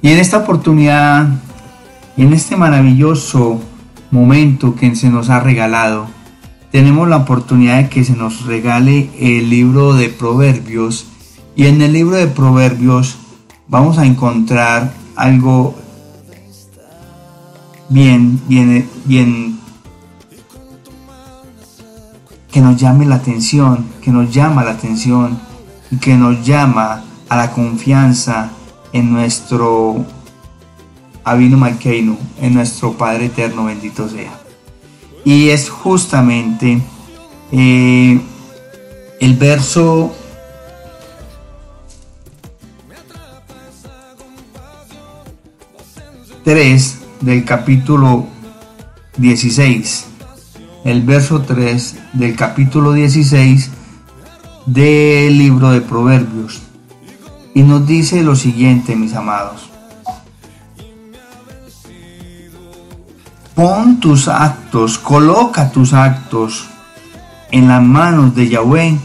Y en esta oportunidad, en este maravilloso momento que se nos ha regalado, tenemos la oportunidad de que se nos regale el libro de Proverbios. Y en el libro de Proverbios vamos a encontrar algo bien, bien, bien que nos llame la atención, que nos llama la atención y que nos llama a la confianza en nuestro Avino Malkeinu, en nuestro Padre Eterno, bendito sea. Y es justamente eh, el verso ...3 del capítulo 16. El verso 3 del capítulo 16 del libro de Proverbios. Y nos dice lo siguiente, mis amados. Pon tus actos, coloca tus actos en las manos de Yahweh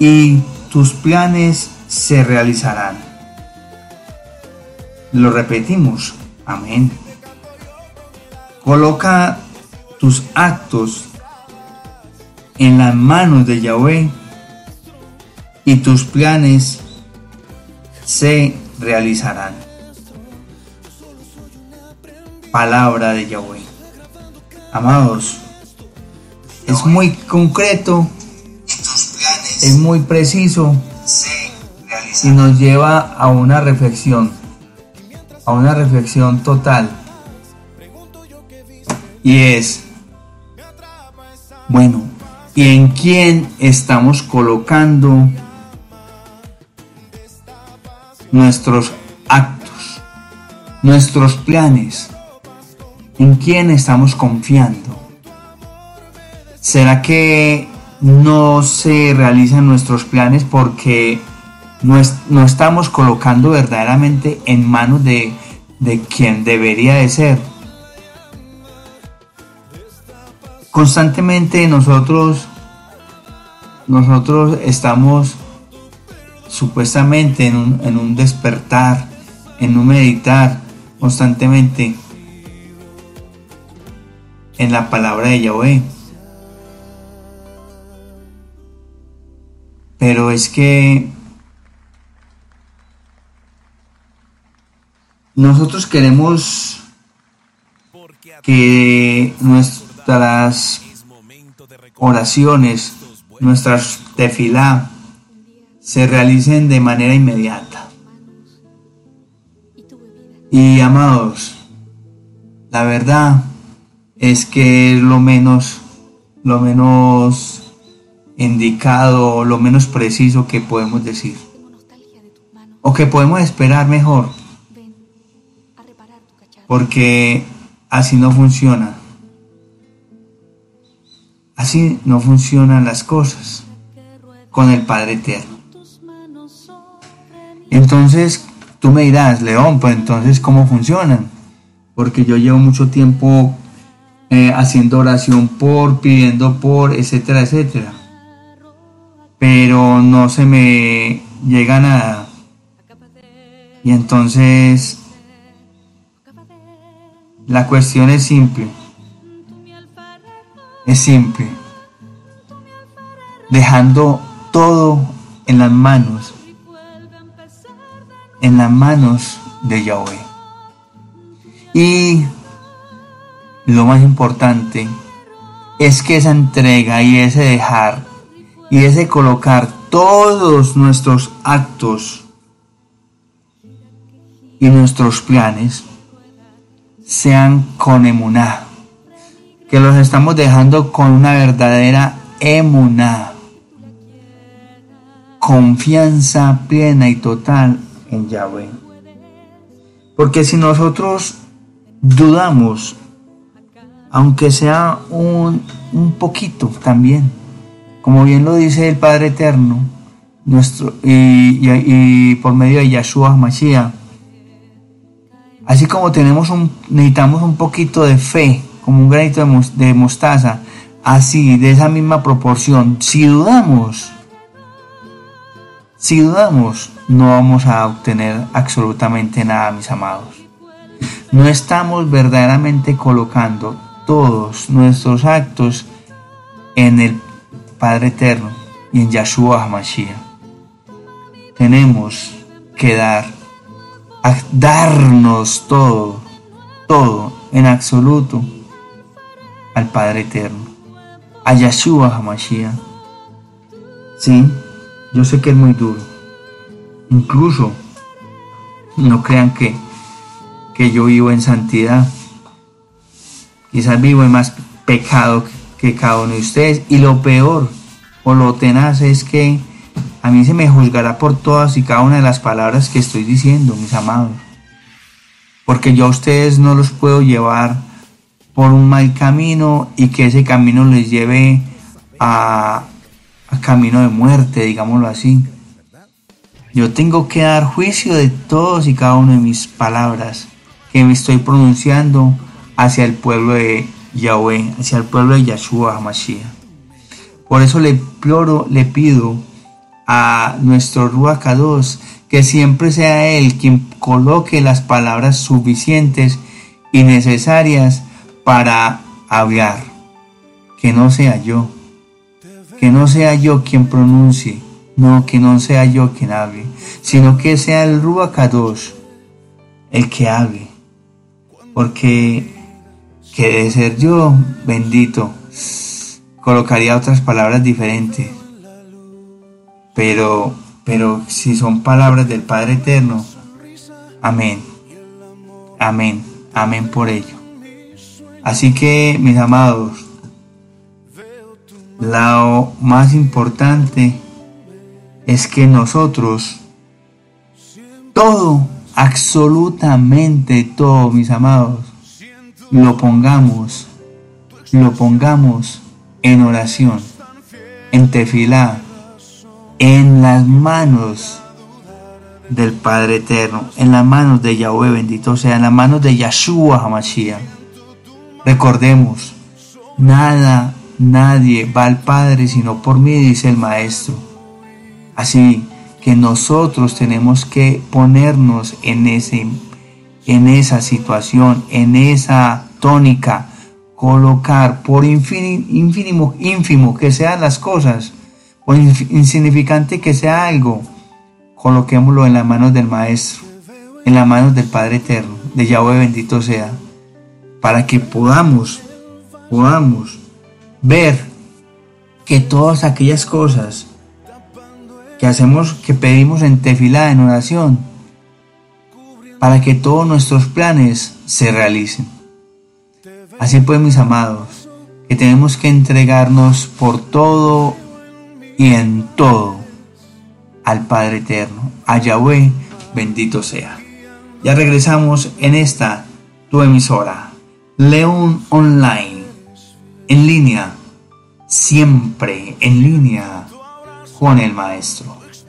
y tus planes se realizarán. Lo repetimos. Amén. Coloca tus actos en las manos de Yahweh y tus planes se realizarán. Palabra de Yahweh. Amados, es muy concreto, es muy preciso y nos lleva a una reflexión, a una reflexión total. Y es, bueno, ¿y en quién estamos colocando nuestros actos, nuestros planes? ¿En quién estamos confiando? ¿Será que no se realizan nuestros planes porque no, estamos colocando verdaderamente en manos de, de quien debería de ser? Constantemente nosotros, nosotros estamos supuestamente en un, en un despertar, en un meditar constantemente en la palabra de Yahweh. Pero es que nosotros queremos que nuestras oraciones, nuestras tefilá, se realicen de manera inmediata. Y amados, la verdad es que lo menos, lo menos indicado, lo menos preciso que podemos decir. O que podemos esperar mejor. Porque así no funciona. Así no funcionan las cosas con el Padre Eterno. Entonces, tú me dirás, León, pues entonces, ¿cómo funcionan? Porque yo llevo mucho tiempo eh, haciendo oración por, pidiendo por, etcétera, etcétera. Pero no se me llega nada. Y entonces la cuestión es simple. Es simple. Dejando todo en las manos. En las manos de Yahweh. Y lo más importante es que esa entrega y ese dejar y ese colocar todos nuestros actos y nuestros planes sean con emuná, que los estamos dejando con una verdadera emuná, confianza plena y total en Yahweh. Porque si nosotros dudamos aunque sea un, poquito también. Como bien lo dice el Padre Eterno, nuestro, y, por medio de Yahshua Mashiach. Así como tenemos un, necesitamos un poquito de fe, como un granito de mostaza, así, de esa misma proporción, si dudamos, si dudamos, no vamos a obtener absolutamente nada, mis amados. No estamos verdaderamente colocando todos nuestros actos en el Padre Eterno y en Yahshua HaMashiach. Tenemos que dar, darnos todo, todo en absoluto al Padre Eterno, a Yahshua HaMashiach. Sí, yo sé que es muy duro. Incluso, no crean que, que yo vivo en santidad. Quizás vivo en más pecado que cada uno de ustedes. Y lo peor o lo tenaz es que a mí se me juzgará por todas y cada una de las palabras que estoy diciendo, mis amados. Porque yo a ustedes no los puedo llevar por un mal camino y que ese camino les lleve a, a camino de muerte, digámoslo así. Yo tengo que dar juicio de todos y cada una de mis palabras que me estoy pronunciando hacia el pueblo de Yahweh, hacia el pueblo de Yahshua HaMashiach. Por eso le, le pido a nuestro Ruach que siempre sea Él quien coloque las palabras suficientes y necesarias para hablar. Que no sea yo. Que no sea yo quien pronuncie. No, que no sea yo quien hable. Sino que sea el Ruach Kadosh el que hable. Porque que de ser yo, bendito, colocaría otras palabras diferentes. Pero, pero si son palabras del Padre Eterno, amén. Amén. Amén por ello. Así que, mis amados, lo más importante es que nosotros, todo, absolutamente todo, mis amados, lo pongamos, lo pongamos en oración, en tefilá, en las manos del Padre Eterno, en las manos de Yahweh, bendito sea, en las manos de Yahshua Hamashiach. Recordemos, nada, nadie va al Padre sino por mí, dice el Maestro. Así que nosotros tenemos que ponernos en ese en esa situación, en esa tónica, colocar por ínfimo, ínfimo que sean las cosas, o insignificante que sea algo, coloquémoslo en las manos del Maestro, en las manos del Padre Eterno, de Yahweh bendito sea, para que podamos, podamos ver que todas aquellas cosas hacemos, que pedimos en tefilá, en oración, para que todos nuestros planes se realicen. Así pues, mis amados, que tenemos que entregarnos por todo y en todo al Padre Eterno, a Yahweh, bendito sea. Ya regresamos en esta tu emisora, León Online, en línea, siempre en línea con el Maestro,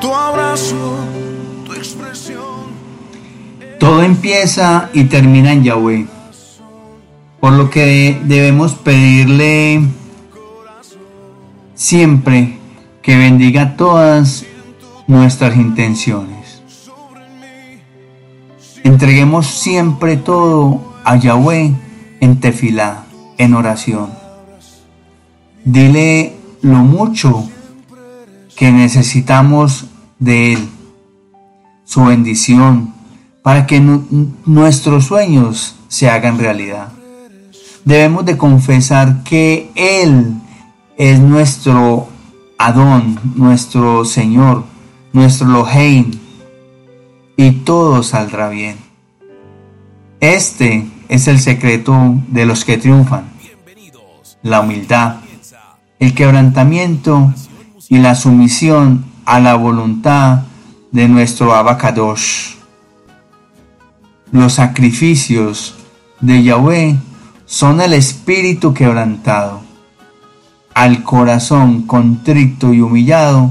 Tu abrazo todo empieza y termina en Yahweh. Por lo que debemos pedirle siempre que bendiga todas nuestras intenciones. Entreguemos siempre todo a Yahweh en tefilá, en oración. Dile lo mucho que necesitamos de Él, su bendición, para que nuestros sueños se hagan realidad. Debemos de confesar que Él es nuestro Adón, nuestro Señor, nuestro Loheim, y todo saldrá bien. Este es el secreto de los que triunfan, la humildad, el quebrantamiento y la sumisión a la voluntad de nuestro abacadosh. Los sacrificios de Yahweh son el espíritu quebrantado. Al corazón contrito y humillado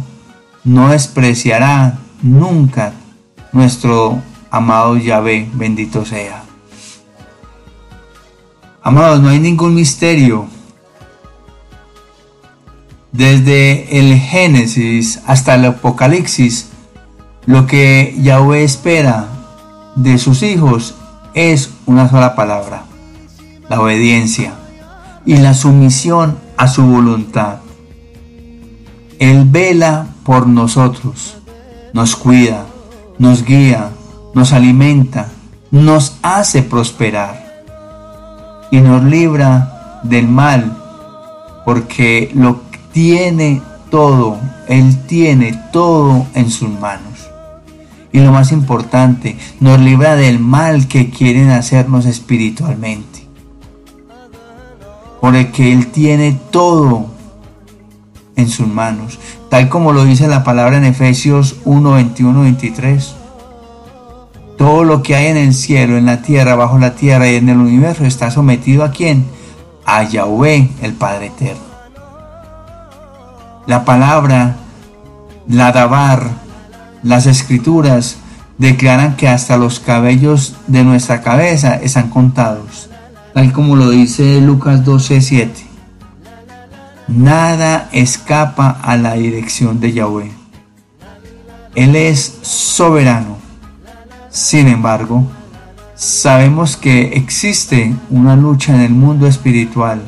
no despreciará nunca nuestro amado Yahvé, bendito sea. Amados, no hay ningún misterio. Desde el Génesis hasta el Apocalipsis, lo que Yahweh espera de sus hijos es una sola palabra, la obediencia y la sumisión a su voluntad. Él vela por nosotros, nos cuida, nos guía, nos alimenta, nos hace prosperar y nos libra del mal, porque lo tiene todo, Él tiene todo en sus manos. Y lo más importante, nos libra del mal que quieren hacernos espiritualmente. Porque Él tiene todo en sus manos, tal como lo dice la palabra en Efesios 1, 21, 23. Todo lo que hay en el cielo, en la tierra, bajo la tierra y en el universo está sometido a quién? A Yahweh, el Padre Eterno. La palabra, la Dabar, las escrituras declaran que hasta los cabellos de nuestra cabeza están contados, tal como lo dice Lucas 12:7. Nada escapa a la dirección de Yahweh. Él es soberano sin embargo, sabemos que existe una lucha en el mundo espiritual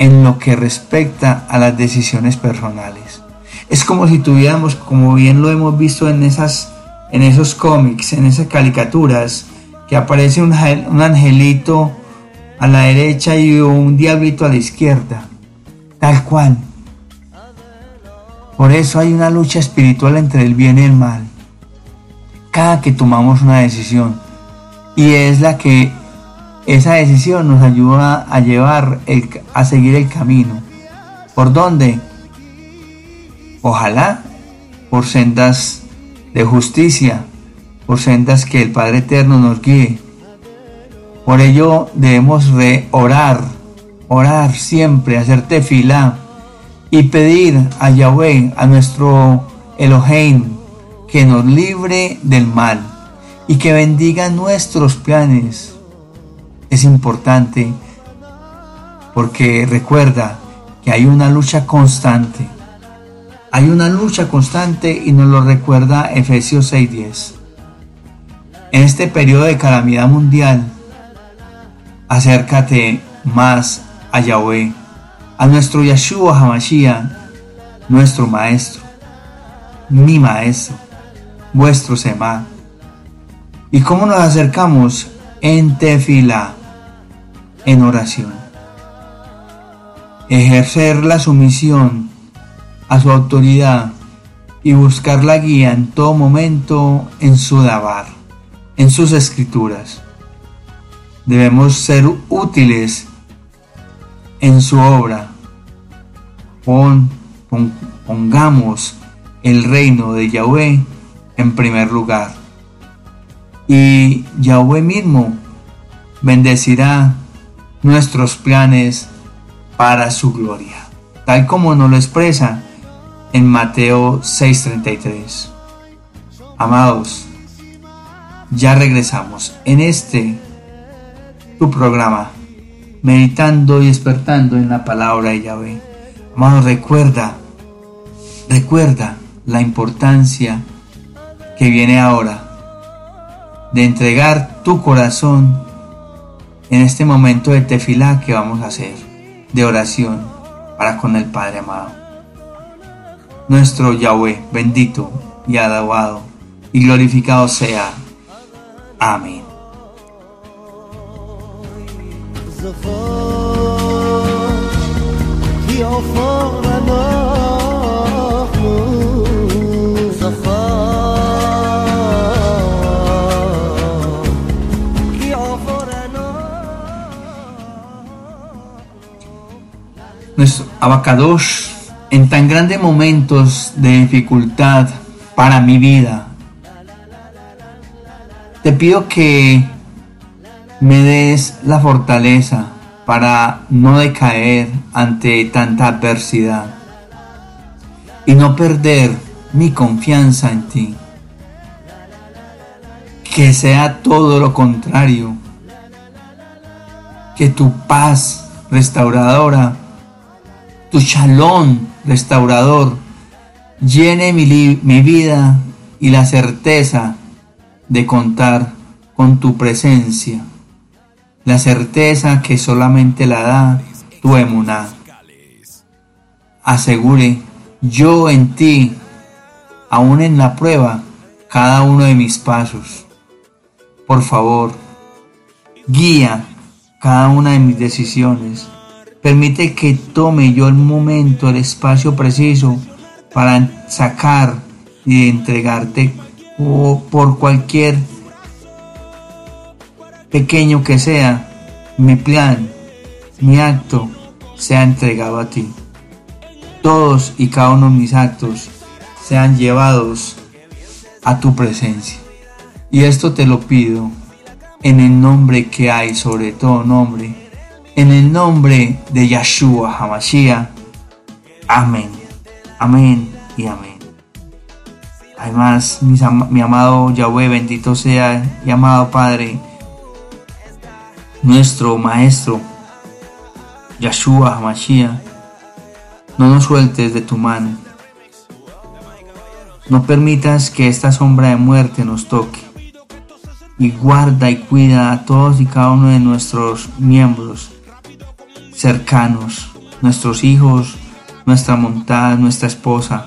en lo que respecta a las decisiones personales. Es como si tuviéramos, como bien lo hemos visto en, esas, en esos cómics, en esas caricaturas, que aparece un, un angelito a la derecha y un diablito a la izquierda. Tal cual. Por eso hay una lucha espiritual entre el bien y el mal cada que tomamos una decisión. Y es la que esa decisión nos ayuda a llevar, a seguir el camino. ¿Por dónde? Ojalá por sendas de justicia, por sendas que el Padre Eterno nos guíe. Por ello debemos orar, orar siempre, hacer tefilá y pedir a Yahweh, a nuestro Elohim, que nos libre del mal y que bendiga nuestros planes. Es importante porque recuerda que hay una lucha constante. Hay una lucha constante y nos lo recuerda Efesios 6:10. En este periodo de calamidad mundial, acércate más a Yahweh, a nuestro Yahshua Hamashiach, nuestro Maestro, mi Maestro vuestro Sema. ¿Y cómo nos acercamos? En tefila, en oración. Ejercer la sumisión a su autoridad y buscar la guía en todo momento en su dabar, en sus escrituras. Debemos ser útiles en su obra. pongamos el reino de Yahweh en primer lugar. Y Yahweh mismo bendecirá nuestros planes para su gloria, tal como nos lo expresa en Mateo 6:33. Amados, ya regresamos en este tu programa, meditando y despertando en la palabra de Yahweh. Amados, recuerda, recuerda la importancia que viene ahora, de entregar tu corazón en este momento de tefilá que vamos a hacer, de oración para con el Padre amado. Nuestro Yahweh, bendito y alabado y glorificado sea. Amén. Nuestro abacados en tan grandes momentos de dificultad, para mi vida. Te pido que me des la fortaleza para no decaer ante tanta adversidad y no perder mi confianza en ti. Que sea todo lo contrario. Que tu paz restauradora, tu shalom restaurador, llene mi, mi vida y la certeza de contar con tu presencia, la certeza que solamente la da tu emuná. Asegure yo en ti, aún en la prueba, cada uno de mis pasos. Por favor, guía cada una de mis decisiones. Permite que tome yo el momento, el espacio preciso para sacar y entregarte o por cualquier pequeño que sea mi plan, mi acto sea entregado a ti. Todos y cada uno de mis actos sean llevados a tu presencia. Y esto te lo pido en el nombre que hay sobre todo nombre, en el nombre de Yahshua Hamashiach. Amén. Amén y amén. Además, mi amado Yahweh, bendito sea y amado Padre, nuestro Maestro, Yahshua Hamashiach, no nos sueltes de tu mano. No permitas que esta sombra de muerte nos toque y guarda y cuida a todos y cada uno de nuestros miembros cercanos, nuestros hijos, nuestra montada, nuestra esposa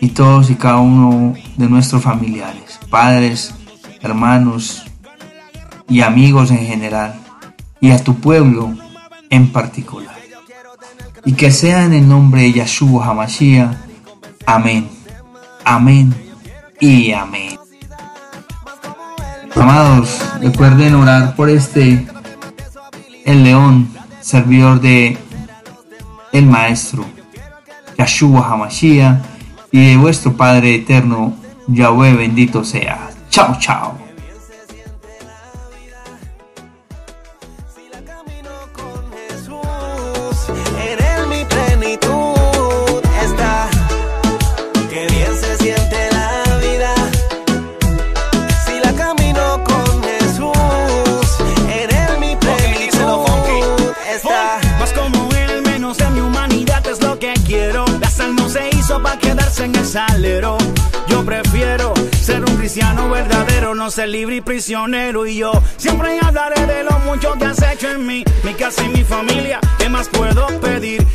y todos y cada uno de nuestros familiares, padres, hermanos y amigos en general y a tu pueblo en particular. Y que sea en el nombre de Yahshua HaMashiach. Amén. Amén y amén. Amados, recuerden orar por este, el león, servidor de el Maestro, Yahshua Hamashiach, y de vuestro Padre Eterno, Yahweh bendito sea. Chao, chao. Yo prefiero ser un cristiano verdadero, no ser libre y prisionero. Y yo siempre hablaré de lo mucho que has hecho en mí, mi casa y mi familia. ¿Qué más puedo pedir?